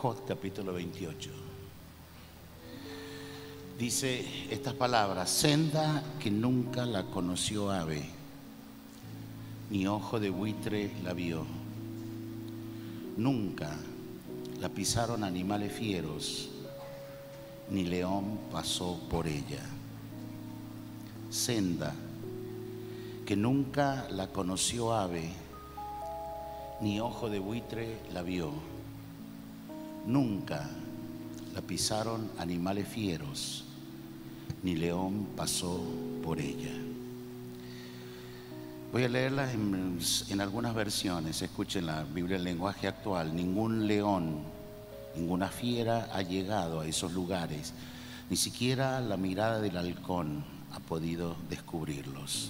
Jod capítulo 28. Dice estas palabras, senda que nunca la conoció ave, ni ojo de buitre la vio. Nunca la pisaron animales fieros, ni león pasó por ella. Senda que nunca la conoció ave, ni ojo de buitre la vio. Nunca la pisaron animales fieros, ni león pasó por ella. Voy a leerlas en, en algunas versiones. Escuchen la Biblia en lenguaje actual. Ningún león, ninguna fiera ha llegado a esos lugares. Ni siquiera la mirada del halcón ha podido descubrirlos.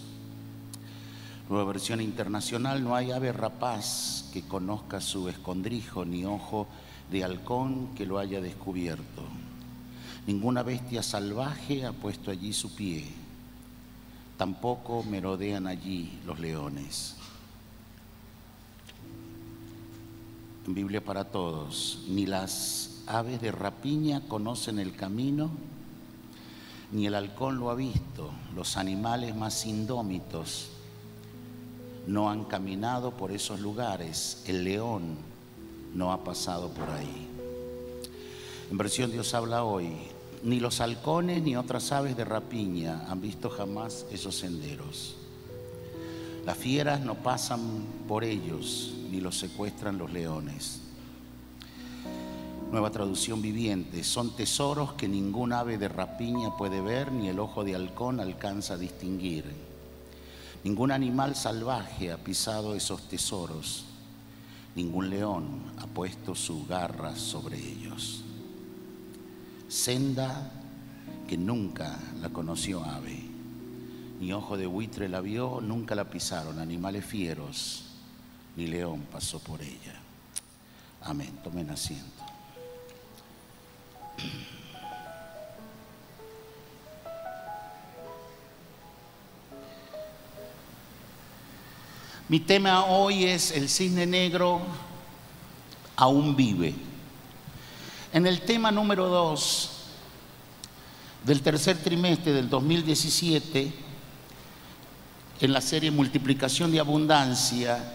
Nueva versión internacional, no hay ave rapaz que conozca su escondrijo, ni ojo de halcón que lo haya descubierto. Ninguna bestia salvaje ha puesto allí su pie. Tampoco merodean allí los leones. En Biblia para todos, ni las aves de rapiña conocen el camino, ni el halcón lo ha visto. Los animales más indómitos no han caminado por esos lugares. El león no ha pasado por ahí. En versión Dios habla hoy, ni los halcones ni otras aves de rapiña han visto jamás esos senderos. Las fieras no pasan por ellos, ni los secuestran los leones. Nueva traducción viviente, son tesoros que ningún ave de rapiña puede ver, ni el ojo de halcón alcanza a distinguir. Ningún animal salvaje ha pisado esos tesoros, ningún león ha puesto su garra sobre ellos. Senda que nunca la conoció ave, ni ojo de buitre la vio, nunca la pisaron animales fieros, ni león pasó por ella. Amén. Tomen asiento. Mi tema hoy es el cisne negro aún vive. En el tema número 2 del tercer trimestre del 2017, en la serie Multiplicación de Abundancia,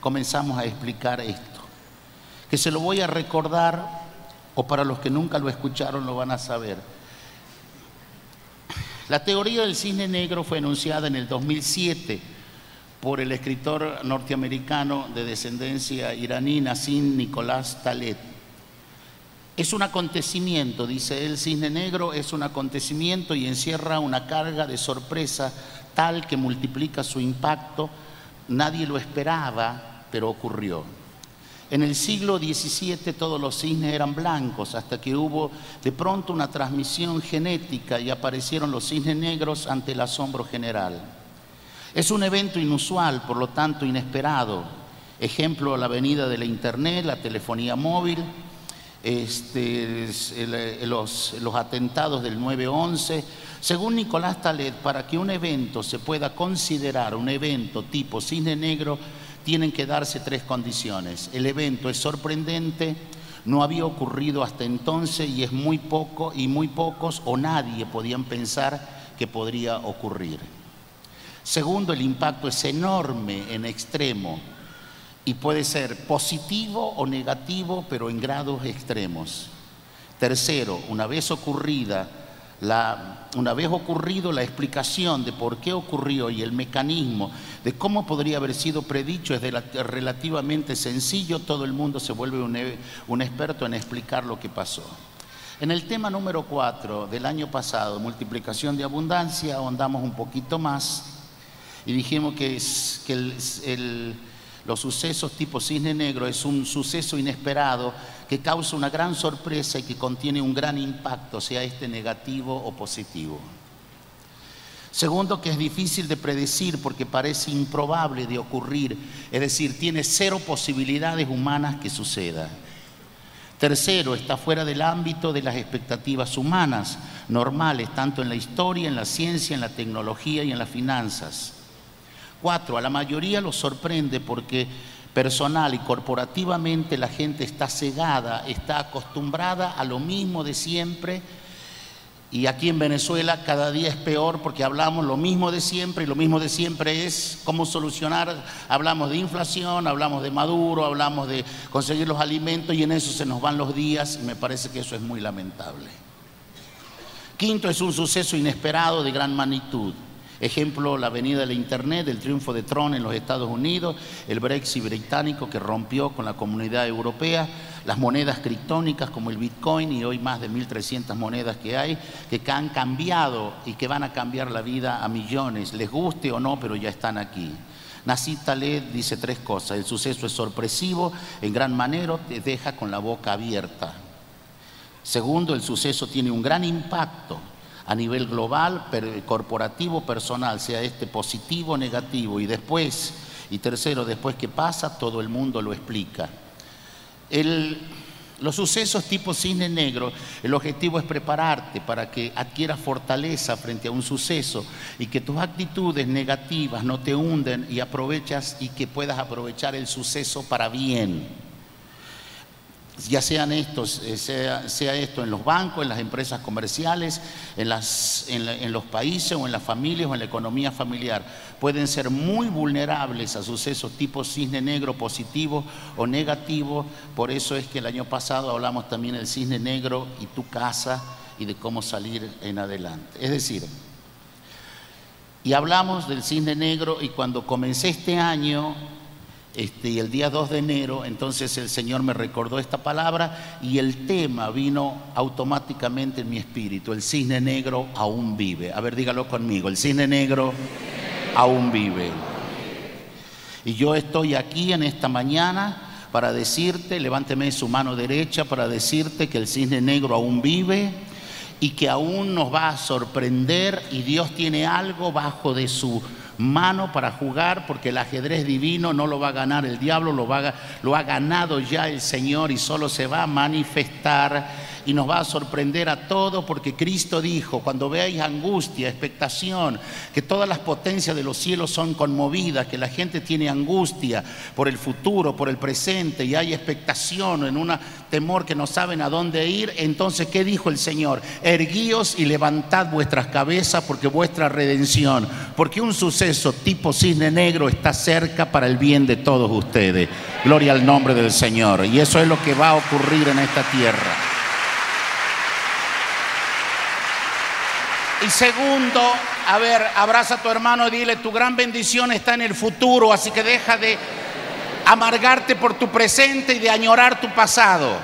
comenzamos a explicar esto, que se lo voy a recordar, o para los que nunca lo escucharon lo van a saber. La teoría del cisne negro fue enunciada en el 2007 por el escritor norteamericano de descendencia iraní Nassim Nicolás Taleb. Es un acontecimiento, dice él, cisne negro es un acontecimiento y encierra una carga de sorpresa tal que multiplica su impacto. Nadie lo esperaba, pero ocurrió. En el siglo XVII todos los cisnes eran blancos hasta que hubo de pronto una transmisión genética y aparecieron los cisnes negros ante el asombro general. Es un evento inusual, por lo tanto inesperado. Ejemplo, la venida de la Internet, la telefonía móvil, este, los, los, atentados del 9-11. Según Nicolás Taleb, para que un evento se pueda considerar un evento tipo cisne negro, tienen que darse tres condiciones. El evento es sorprendente, no había ocurrido hasta entonces y es muy poco y muy pocos o nadie podían pensar que podría ocurrir. Segundo, el impacto es enorme en extremo y puede ser positivo o negativo, pero en grados extremos. Tercero, una vez ocurrida, la, una vez ocurrido la explicación de por qué ocurrió y el mecanismo de cómo podría haber sido predicho es relativamente sencillo, todo el mundo se vuelve un, un experto en explicar lo que pasó. En el tema número 4 del año pasado, multiplicación de abundancia, ahondamos un poquito más y dijimos que, los sucesos tipo cisne negro es un suceso inesperado que causa una gran sorpresa y que contiene un gran impacto, sea este negativo o positivo. Segundo, que es difícil de predecir porque parece improbable de ocurrir, es decir, tiene cero posibilidades humanas que suceda. Tercero, está fuera del ámbito de las expectativas humanas normales, tanto en la historia, en la ciencia, en la tecnología y en las finanzas. Cuatro, a la mayoría lo sorprende porque personal y corporativamente la gente está cegada, está acostumbrada a lo mismo de siempre y aquí en Venezuela cada día es peor porque hablamos lo mismo de siempre y lo mismo de siempre es cómo solucionar. Hablamos de inflación, hablamos de Maduro, hablamos de conseguir los alimentos y en eso se nos van los días y me parece que eso es muy lamentable. Quinto es un suceso inesperado de gran magnitud. Ejemplo, la venida del Internet, el triunfo de Trump en los Estados Unidos, el Brexit británico que rompió con la comunidad europea, las monedas criptónicas como el Bitcoin y hoy más de 1.300 monedas que hay, que han cambiado y que van a cambiar la vida a millones, les guste o no, pero ya están aquí. Nassim Taleb dice tres cosas. El suceso es sorpresivo, en gran manera te deja con la boca abierta. Segundo, el suceso tiene un gran impacto a nivel global, corporativo, personal, sea este positivo o negativo. Y después, y tercero, después que pasa, todo el mundo lo explica. los sucesos tipo cine negro, el objetivo es prepararte para que adquieras fortaleza frente a un suceso y que tus actitudes negativas no te hunden y aprovechas y que puedas aprovechar el suceso para bien ya sean estos, eh, sea, esto en los bancos, en las empresas comerciales, en, en, los países o en las familias o en la economía familiar, pueden ser muy vulnerables a sucesos tipo cisne negro positivo o negativo. Por eso es que el año pasado hablamos también del cisne negro y tu casa y de cómo salir en adelante. Es decir, y hablamos del cisne negro y cuando comencé este año este, y el día 2 de enero, entonces el Señor me recordó esta palabra y el tema vino automáticamente en mi espíritu. El cisne negro aún vive. A ver, dígalo conmigo. El cisne negro aún vive. Y yo estoy aquí en esta mañana para decirte, levánteme su mano derecha para decirte que el cisne negro aún vive y que aún nos va a sorprender y Dios tiene algo bajo de su mano para jugar porque el ajedrez divino no lo va a ganar el diablo, lo, va, lo ha ganado ya el Señor y solo se va a manifestar y nos va a sorprender a todos porque Cristo dijo, cuando veáis angustia, expectación, que todas las potencias de los cielos son conmovidas, que la gente tiene angustia por el futuro, por el presente y hay expectación en un temor que no saben a dónde ir, entonces ¿qué dijo el Señor? Erguíos y levantad vuestras cabezas porque vuestra redención, porque un suceso tipo cisne negro está cerca para el bien de todos ustedes. Gloria al nombre del Señor. Y eso es lo que va a ocurrir en esta tierra. Y segundo, a ver, abraza a tu hermano y dile, tu gran bendición está en el futuro, así que deja de amargarte por tu presente y de añorar tu pasado.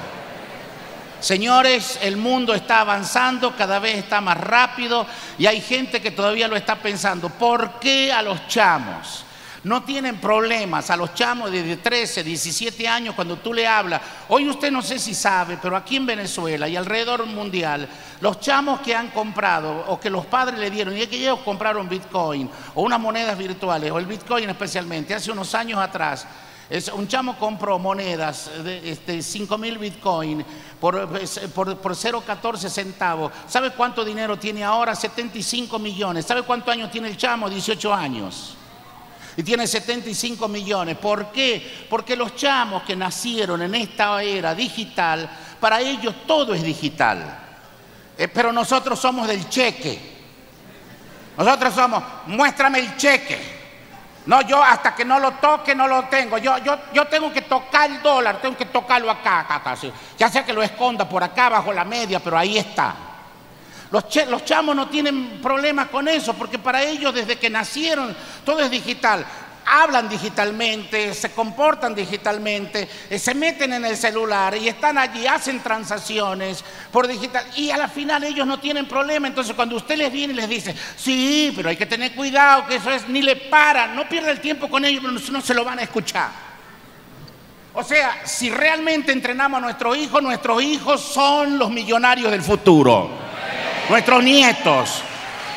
Señores, el mundo está avanzando, cada vez está más rápido y hay gente que todavía lo está pensando. ¿Por qué a los chamos? No tienen problemas a los chamos de 13, 17 años cuando tú le hablas. Hoy usted no sé si sabe, pero aquí en Venezuela y alrededor mundial, los chamos que han comprado o que los padres le dieron y es que ellos compraron Bitcoin o unas monedas virtuales o el Bitcoin especialmente, hace unos años atrás. un chamo compró monedas de este, 5 mil bitcoin por, por, por 0,14 centavos. ¿Sabe cuánto dinero tiene ahora? 75 millones. ¿Sabe cuántos años tiene el chamo? 18 años y tiene 75 millones. ¿Por qué? Porque los chamos que nacieron en esta era digital, para ellos todo es digital. Eh, pero nosotros somos del cheque. Nosotros somos, muéstrame el cheque. No, yo hasta que no lo toque no lo tengo. Yo, yo, yo tengo que tocar el dólar, tengo que tocarlo acá, acá. Ya sea que lo esconda por acá bajo la media, pero ahí está. Los, chamos no tienen problemas con eso, porque para ellos desde que nacieron todo es digital. Hablan digitalmente, se comportan digitalmente, eh, se meten en el celular y están allí, hacen transacciones por digital. Y a la final ellos no tienen problema. Entonces cuando usted les viene y les dice, sí, pero hay que tener cuidado, que eso es, ni le para, no pierda el tiempo con ellos, no se lo van a escuchar. O sea, si realmente entrenamos a nuestros hijos, nuestros hijos son los millonarios del futuro. Nuestros nietos.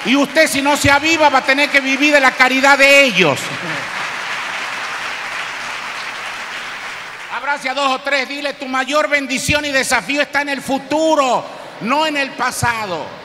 Y usted si no se aviva va a tener que vivir de la caridad de ellos. Abrace a dos o tres, dile, tu mayor bendición y desafío está en el futuro, no en el pasado.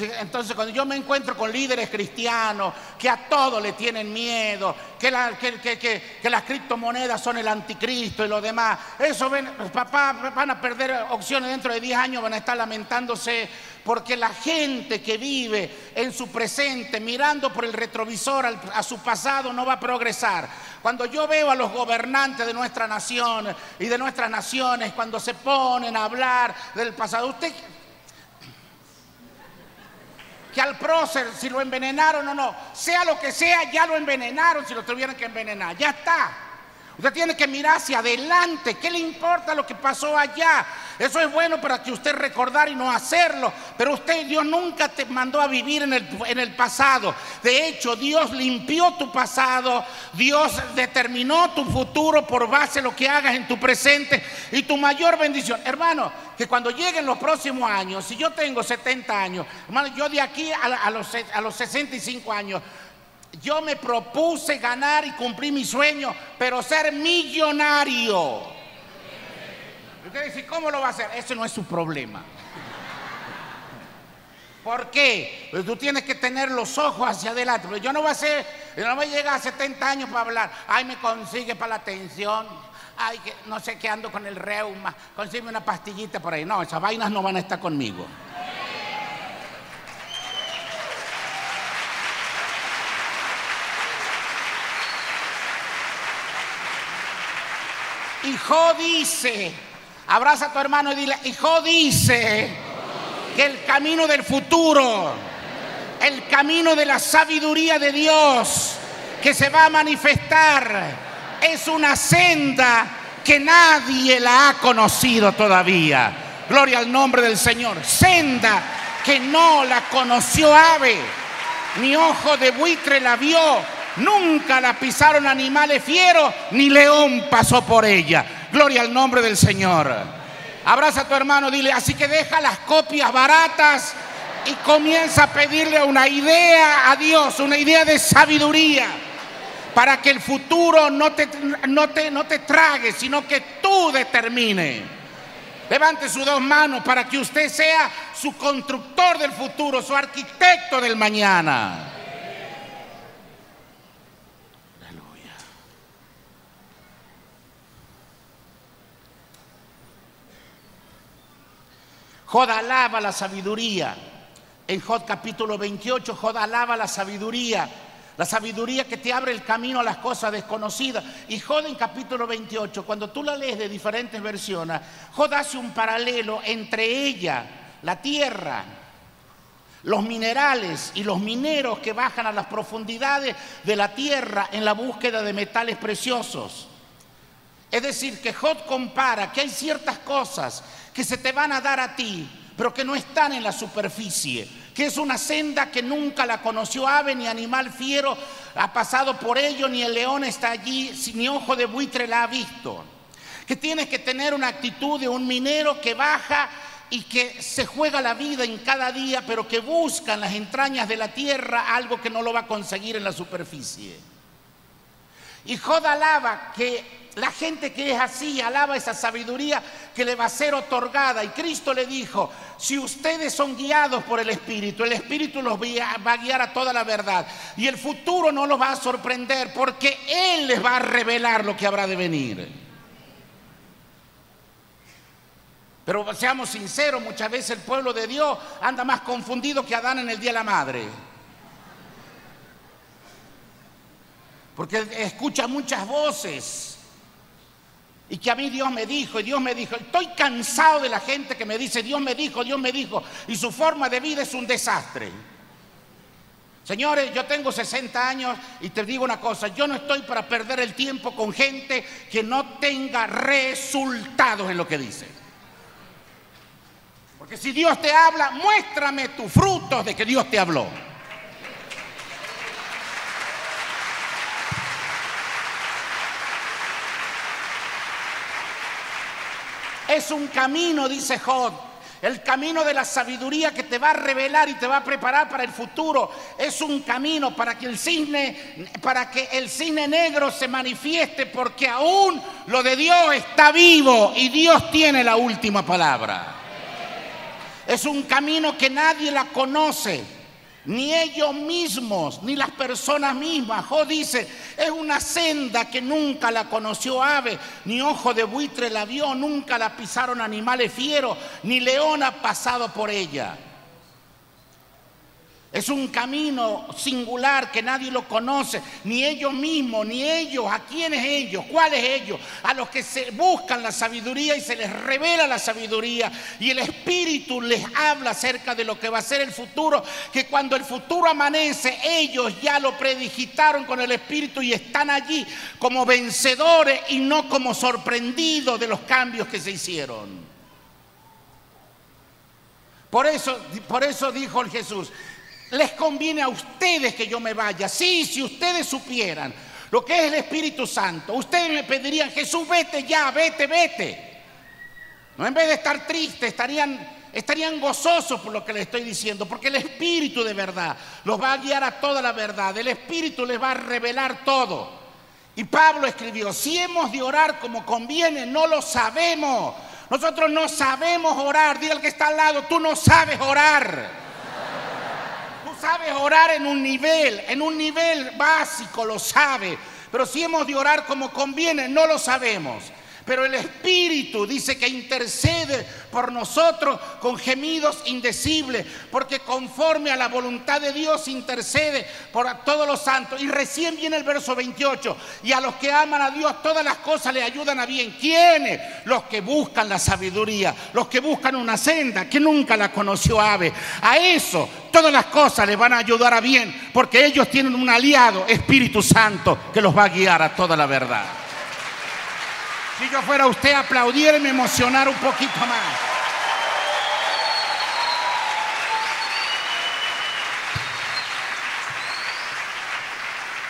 Entonces, cuando yo me encuentro con líderes cristianos que a todo le tienen miedo, que, las criptomonedas son el anticristo y lo demás, eso papá, van a perder opciones dentro de 10 años, van a estar lamentándose porque la gente que vive en su presente, mirando por el retrovisor a su pasado, no va a progresar. Cuando yo veo a los gobernantes de nuestra nación y de nuestras naciones, cuando se ponen a hablar del pasado, usted que al prócer, si lo envenenaron o no, sea lo que sea, ya lo envenenaron si lo tuvieran que envenenar, ya está. Usted tiene que mirar hacia adelante. ¿Qué le importa lo que pasó allá? Eso es bueno para que usted recordar y no hacerlo. Pero usted, Dios nunca te mandó a vivir en el, pasado. De hecho, Dios limpió tu pasado. Dios determinó tu futuro por base de lo que hagas en tu presente y tu mayor bendición. Hermano, que cuando lleguen los próximos años, si yo tengo 70 años, hermano, yo de aquí a, los, a los 65 años, yo me propuse ganar y cumplir mi sueño, pero ser millonario. Usted dice, ¿cómo lo va a hacer? Ese no es su problema. ¿Por qué? Pues tú tienes que tener los ojos hacia adelante. Yo no voy a ser, no voy a llegar a 70 años para hablar. Ay, me consigue para la atención. Ay, que no sé qué ando con el reuma. Consigue una pastillita por ahí. No, esas vainas no van a estar conmigo. Hijo dice, abraza a tu hermano y dile, hijo dice que el camino del futuro, el camino de la sabiduría de Dios que se va a manifestar es una senda que nadie la ha conocido todavía. Gloria al nombre del Señor. Senda que no la conoció ave, ni ojo de buitre la vio, Nunca la pisaron animales fieros, ni león pasó por ella. Gloria al nombre del Señor. Abraza a tu hermano, dile, así que deja las copias baratas y comienza a pedirle una idea a Dios, una idea de sabiduría, para que el futuro no te, no te, no te trague, sino que tú determines. Levante sus dos manos para que usted sea su constructor del futuro, su arquitecto del mañana. Jod alaba la sabiduría. En Jod capítulo 28, Jod alaba la sabiduría. La sabiduría que te abre el camino a las cosas desconocidas. Y Jod en capítulo 28, cuando tú la lees de diferentes versiones, Jod hace un paralelo entre ella, la tierra, los minerales y los mineros que bajan a las profundidades de la tierra en la búsqueda de metales preciosos. Es decir, que Jod compara que hay ciertas cosas que se te van a dar a ti, pero que no están en la superficie, que es una senda que nunca la conoció ave ni animal fiero, ha pasado por ello, ni el león está allí, ni ojo de buitre la ha visto. Que tienes que tener una actitud de un minero que baja y que se juega la vida en cada día, pero que busca en las entrañas de la tierra algo que no lo va a conseguir en la superficie. Y Jod alaba que la gente que es así alaba esa sabiduría que le va a ser otorgada. Y Cristo le dijo, si ustedes son guiados por el Espíritu, el Espíritu los va a guiar a toda la verdad. Y el futuro no los va a sorprender porque Él les va a revelar lo que habrá de venir. Pero seamos sinceros, muchas veces el pueblo de Dios anda más confundido que Adán en el Día de la Madre. Porque escucha muchas voces y que a mí Dios me dijo, y Dios me dijo, estoy cansado de la gente que me dice, Dios me dijo, Dios me dijo, y su forma de vida es un desastre. Señores, yo tengo 60 años y te digo una cosa, yo no estoy para perder el tiempo con gente que no tenga resultados en lo que dice. Porque si Dios te habla, muéstrame tus frutos de que Dios te habló. Es un camino, dice Jod. El camino de la sabiduría que te va a revelar y te va a preparar para el futuro. Es un camino para que el cisne, para que el negro se manifieste, porque aún lo de Dios está vivo y Dios tiene la última palabra. Es un camino que nadie la conoce ni ellos mismos, ni las personas mismas. Jo dice, es una senda que nunca la conoció ave, ni ojo de buitre la vio, nunca la pisaron animales fieros, ni león ha pasado por ella. Es un camino singular que nadie lo conoce, ni ellos mismos, ni ellos. ¿A quiénes ellos? ¿Cuáles ellos? A los que se buscan la sabiduría y se les revela la sabiduría y el Espíritu les habla acerca de lo que va a ser el futuro, que cuando el futuro amanece, ellos ya lo predigitaron con el Espíritu y están allí como vencedores y no como sorprendidos de los cambios que se hicieron. Por eso, por eso dijo el Jesús, les conviene a ustedes que yo me vaya. Sí, si ustedes supieran lo que es el Espíritu Santo, ustedes me pedirían, Jesús, vete ya, vete, vete. No en vez de estar tristes, estarían, estarían gozosos por lo que les estoy diciendo, porque el Espíritu de verdad los va a guiar a toda la verdad, el Espíritu les va a revelar todo. Y Pablo escribió, si hemos de orar como conviene, no lo sabemos. Nosotros no sabemos orar. Diga al que está al lado, tú no sabes orar sabes orar en un nivel, en un nivel básico lo sabe, pero si hemos de orar como conviene, no lo sabemos. Pero el Espíritu dice que intercede por nosotros con gemidos indecibles, porque conforme a la voluntad de Dios intercede por todos los santos. Y recién viene el verso 28, y a los que aman a Dios todas las cosas le ayudan a bien. ¿Quiénes? Los que buscan la sabiduría, los que buscan una senda que nunca la conoció Ave. A eso todas las cosas les van a ayudar a bien, porque ellos tienen un aliado, Espíritu Santo, que los va a guiar a toda la verdad. Si yo fuera usted, aplaudir y me emocionar un poquito más.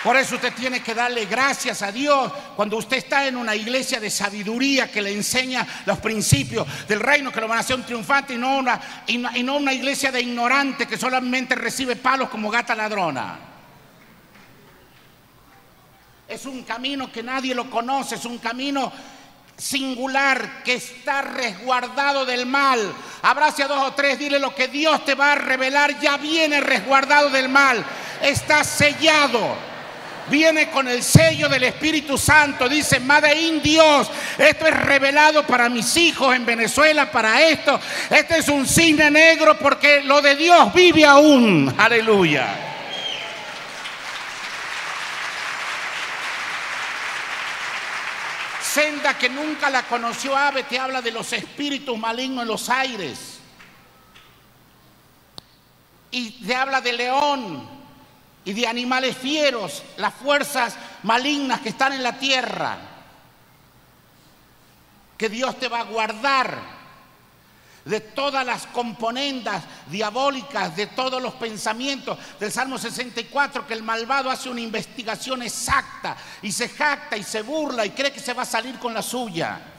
Por eso usted tiene que darle gracias a Dios cuando usted está en una iglesia de sabiduría que le enseña los principios del reino, que lo van a hacer un triunfante y no una, y no una iglesia de ignorante que solamente recibe palos como gata ladrona. Es un camino que nadie lo conoce, es un camino singular que está resguardado del mal. Abrace a dos o tres, dile lo que Dios te va a revelar, ya viene resguardado del mal, está sellado. Viene con el sello del Espíritu Santo. Dice, Madre in Dios, esto es revelado para mis hijos en Venezuela, para esto. Este es un cine negro porque lo de Dios vive aún. Aleluya. senda que nunca la conoció Ave te habla de los espíritus malignos en los aires. Y te habla de león y de animales fieros, las fuerzas malignas que están en la tierra. Que Dios te va a guardar de todas las componendas diabólicas, de todos los pensamientos del Salmo 64, que el malvado hace una investigación exacta y se jacta y se burla y cree que se va a salir con la suya.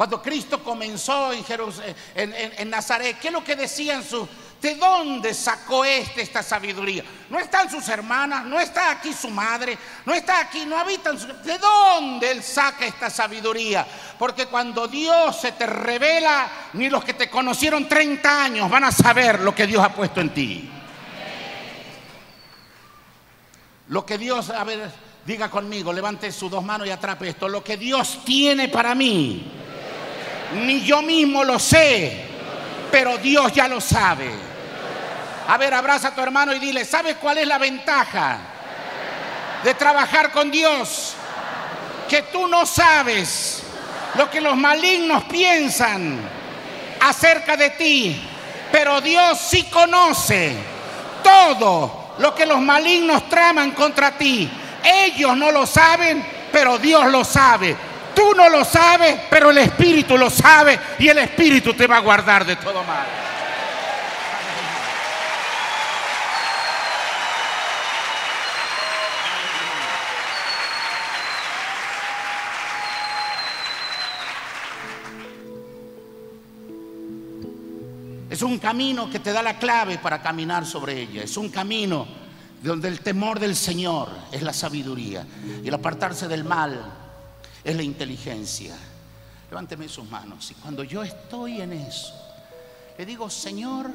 Cuando Cristo comenzó en, en Nazaret, ¿qué es lo que decían sus ¿De dónde sacó este esta sabiduría? No están sus hermanas, no está aquí su madre, no está aquí, no habitan. ¿De dónde él saca esta sabiduría? Porque cuando Dios se te revela, ni los que te conocieron 30 años van a saber lo que Dios ha puesto en ti. Lo que Dios, a ver, diga conmigo, levante sus dos manos y atrape esto. Lo que Dios tiene para mí, ni yo mismo lo sé, pero Dios ya lo sabe. A ver, abraza a tu hermano y dile, ¿sabes cuál es la ventaja de trabajar con Dios? Que tú no sabes lo que los malignos piensan acerca de ti, pero Dios sí conoce todo lo que los malignos traman contra ti. Ellos no lo saben, pero Dios lo sabe. Tú no lo sabes, pero el Espíritu lo sabe y el Espíritu te va a guardar de todo mal. Es un camino que te da la clave para caminar sobre ella. Es un camino donde el temor del Señor es la sabiduría y el apartarse del mal es la inteligencia. Levánteme sus manos y cuando yo estoy en eso, le digo, Señor,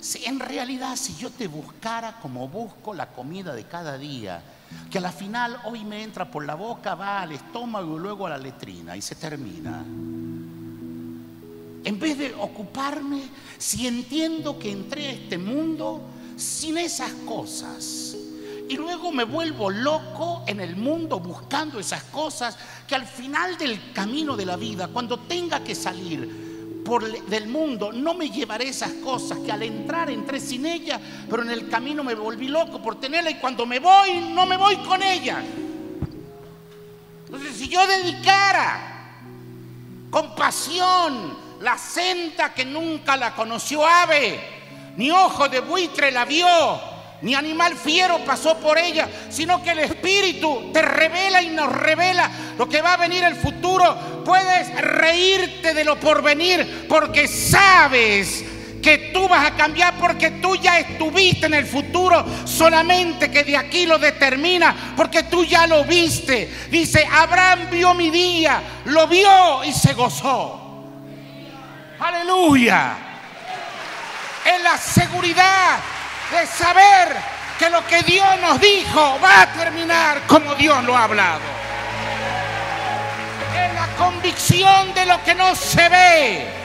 si en realidad si yo te buscara como busco la comida de cada día, que a la final hoy me entra por la boca, va al estómago y luego a la letrina y se termina. En vez de ocuparme, si entiendo que entré a este mundo sin esas cosas, y luego me vuelvo loco en el mundo buscando esas cosas que al final del camino de la vida, cuando tenga que salir por del mundo, no me llevaré esas cosas que al entrar entré sin ellas, pero en el camino me volví loco por tenerla y cuando me voy no me voy con ellas. Entonces, si yo dedicara compasión, la senda que nunca la conoció ave, ni ojo de buitre la vio, ni animal fiero pasó por ella, sino que el Espíritu te revela y nos revela lo que va a venir el futuro. Puedes reírte de lo porvenir porque sabes que tú vas a cambiar porque tú ya estuviste en el futuro, solamente que de aquí lo determina, porque tú ya lo viste. Dice, Abraham vio mi día, lo vio y se gozó. Aleluya. En la seguridad de saber que lo que Dios nos dijo va a terminar como Dios lo ha hablado. En la convicción de lo que no se ve.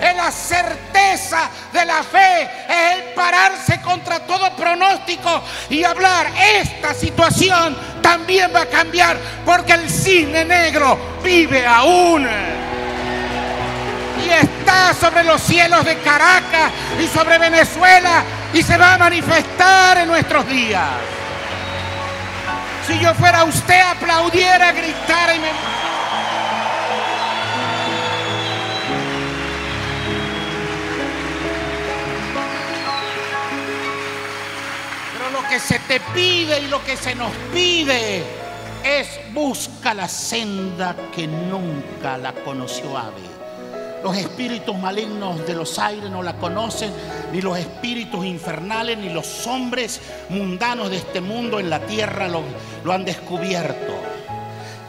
En la certeza de la fe es el pararse contra todo pronóstico y hablar, esta situación también va a cambiar porque el cine negro vive aún y está sobre los cielos de Caracas y sobre Venezuela y se va a manifestar en nuestros días. Si yo fuera usted, aplaudiera, gritara y me... Pero lo que se te pide y lo que se nos pide es busca la senda que nunca la conoció Ave. Los espíritus malignos de los aires no la conocen, ni los espíritus infernales, ni los hombres mundanos de este mundo en la tierra lo, han descubierto.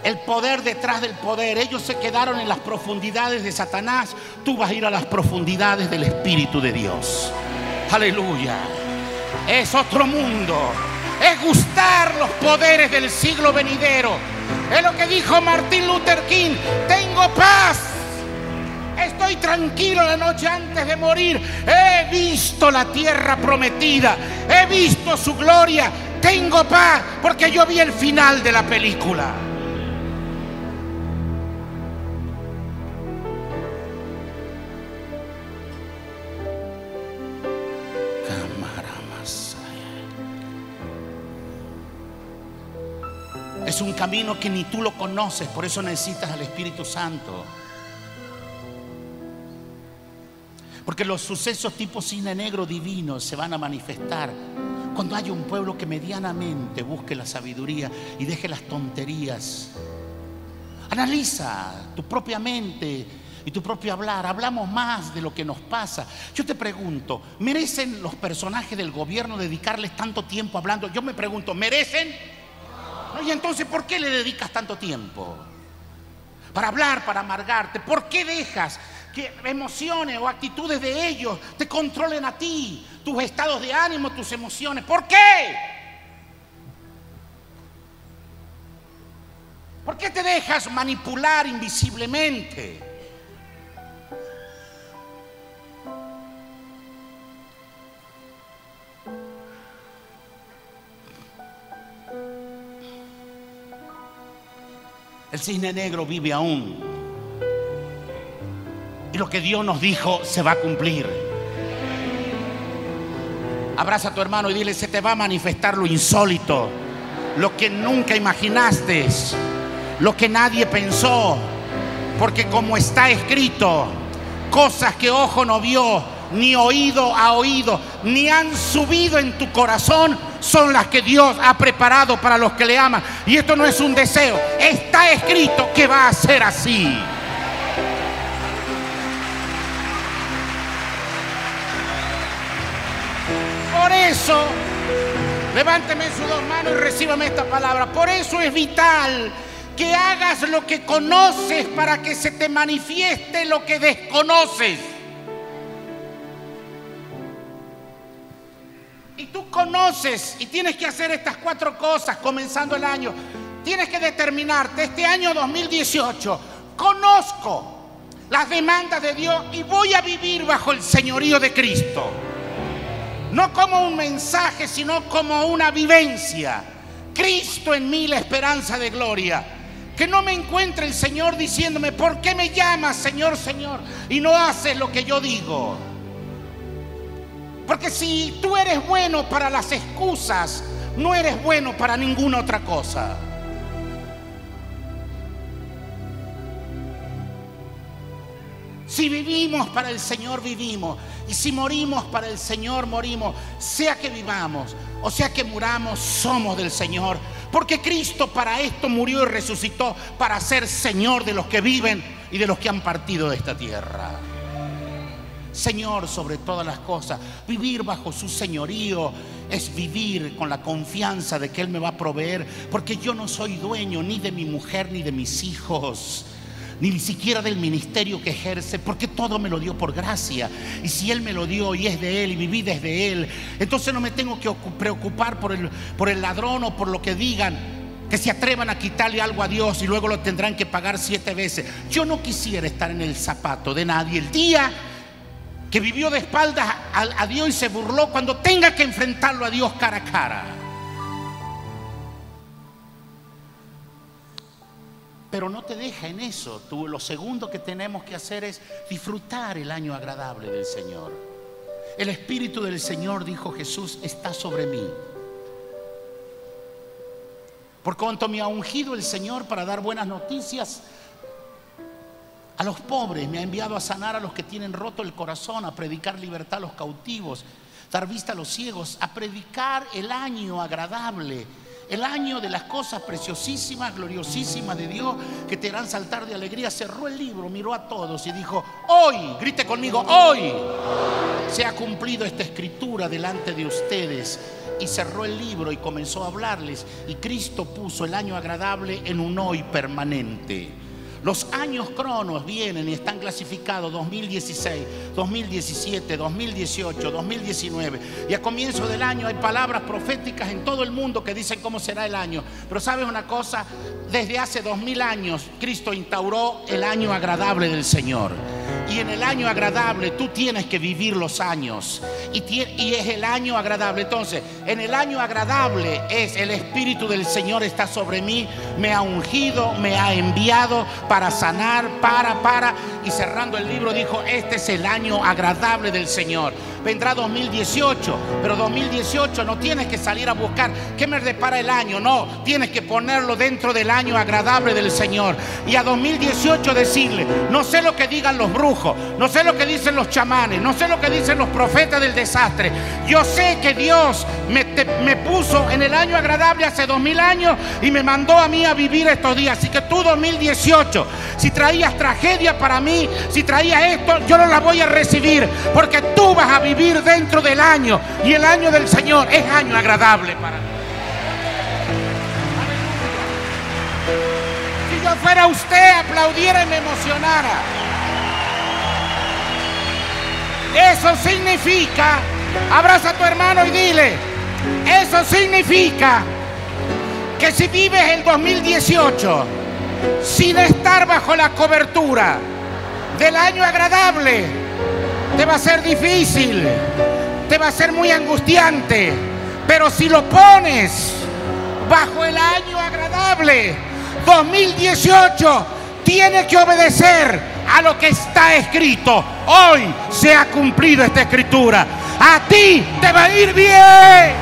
El poder detrás del poder. Ellos se quedaron en las profundidades de Satanás. Tú vas a ir a las profundidades del Espíritu de Dios. Aleluya. Es otro mundo. Es gustar los poderes del siglo venidero. Es lo que dijo Martín Luther King. Tengo paz Estoy tranquilo la noche antes de morir. He visto la tierra prometida. He visto su gloria. Tengo paz porque yo vi el final de la película. Es un camino que ni tú lo conoces, por eso necesitas al Espíritu Santo. Porque los sucesos tipo cine negro divino se van a manifestar cuando haya un pueblo que medianamente busque la sabiduría y deje las tonterías. Analiza tu propia mente y tu propio hablar. Hablamos más de lo que nos pasa. Yo te pregunto, ¿merecen los personajes del gobierno dedicarles tanto tiempo hablando? Yo me pregunto, ¿merecen? Y entonces, ¿por qué le dedicas tanto tiempo? Para hablar, para amargarte. ¿Por qué dejas que emociones o actitudes de ellos te controlen a ti, tus estados de ánimo, tus emociones. ¿Por qué? ¿Por qué te dejas manipular invisiblemente? El cisne negro vive aún lo que Dios nos dijo se va a cumplir. Abraza a tu hermano y dile, se te va a manifestar lo insólito, lo que nunca imaginaste, lo que nadie pensó, porque como está escrito, cosas que ojo no vio, ni oído ha oído, ni han subido en tu corazón, son las que Dios ha preparado para los que le aman. Y esto no es un deseo, está escrito que va a ser así. Por eso, levánteme sus dos manos y recíbame esta palabra. Por eso es vital que hagas lo que conoces para que se te manifieste lo que desconoces. Y tú conoces y tienes que hacer estas cuatro cosas comenzando el año. Tienes que determinarte este año 2018. Conozco las demandas de Dios y voy a vivir bajo el señorío de Cristo. No como un mensaje, sino como una vivencia. Cristo en mí la esperanza de gloria. Que no me encuentre el Señor diciéndome, ¿por qué me llamas Señor, Señor? Y no haces lo que yo digo. Porque si tú eres bueno para las excusas, no eres bueno para ninguna otra cosa. Si vivimos para el Señor, vivimos. Y si morimos para el Señor, morimos. Sea que vivamos o sea que muramos, somos del Señor. Porque Cristo para esto murió y resucitó, para ser Señor de los que viven y de los que han partido de esta tierra. Señor sobre todas las cosas. Vivir bajo su señorío es vivir con la confianza de que Él me va a proveer, porque yo no soy dueño ni de mi mujer ni de mis hijos ni siquiera del ministerio que ejerce, porque todo me lo dio por gracia. Y si Él me lo dio y es de Él y mi vida es de Él, entonces no me tengo que preocupar por el, por el ladrón o por lo que digan que se atrevan a quitarle algo a Dios y luego lo tendrán que pagar siete veces. Yo no quisiera estar en el zapato de nadie. El día que vivió de espaldas a, a Dios y se burló, cuando tenga que enfrentarlo a Dios cara a cara. Pero no te deja en eso. Tú, lo segundo que tenemos que hacer es disfrutar el año agradable del Señor. El Espíritu del Señor, dijo Jesús, está sobre mí. Por cuanto me ha ungido el Señor para dar buenas noticias a los pobres, me ha enviado a sanar a los que tienen roto el corazón, a predicar libertad a los cautivos, dar vista a los ciegos, a predicar el año agradable el año de las cosas preciosísimas, gloriosísimas de Dios que te harán saltar de alegría. Cerró el libro, miró a todos y dijo, hoy, grite conmigo, hoy se ha cumplido esta escritura delante de ustedes. Y cerró el libro y comenzó a hablarles. Y Cristo puso el año agradable en un hoy permanente. Los años cronos vienen y están clasificados 2016, 2017, 2018, 2019. Y a comienzo del año hay palabras proféticas en todo el mundo que dicen cómo será el año. Pero sabes una cosa, desde hace dos mil años Cristo instauró el año agradable del Señor. Y en el año agradable tú tienes que vivir los años. Y, es el año agradable. Entonces, en el año agradable es el Espíritu del Señor está sobre mí, me ha ungido, me ha enviado para sanar, para, para. Y cerrando el libro dijo, este es el año agradable del Señor. Vendrá 2018, pero 2018 no tienes que salir a buscar qué me depara el año, no, tienes que ponerlo dentro del año agradable del Señor. Y a 2018 decirle, no sé lo que digan los brujos, no sé lo que dicen los chamanes, no sé lo que dicen los profetas del desastre. Yo sé que Dios me, me puso en el año agradable hace dos mil años y me mandó a mí a vivir estos días. Así que tú 2018, si traías tragedia para mí, si traías esto, yo no la voy a recibir porque tú vas a vivir dentro del año y el año del Señor es año agradable para mí. Si yo fuera usted, aplaudiera y me emocionara. Eso significa, abraza a tu hermano y dile, eso significa que si vives el 2018 sin estar bajo la cobertura del año agradable, te va a ser difícil, te va a ser muy angustiante, pero si lo pones bajo el año agradable, 2018, tiene que obedecer a lo que está escrito. Hoy se ha cumplido esta escritura. A ti te va a ir bien.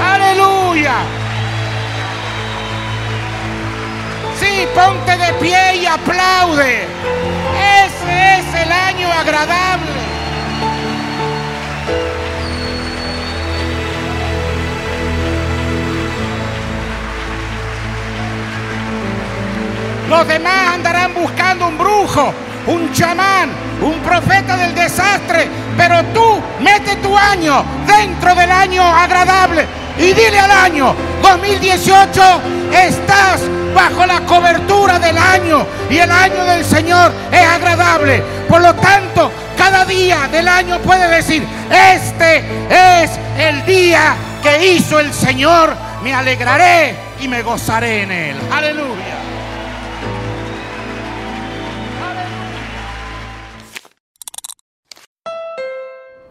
Aleluya. Sí, ponte de pie y aplaude. Ese es el año agradable. Los demás andarán buscando un brujo, un chamán, un profeta del desastre. Pero tú mete tu año dentro del año agradable y dile al año 2018, estás bajo la cobertura del año y el año del Señor es agradable. Por lo tanto, cada día del año puede decir, este es el día que hizo el Señor, me alegraré y me gozaré en él. Aleluya.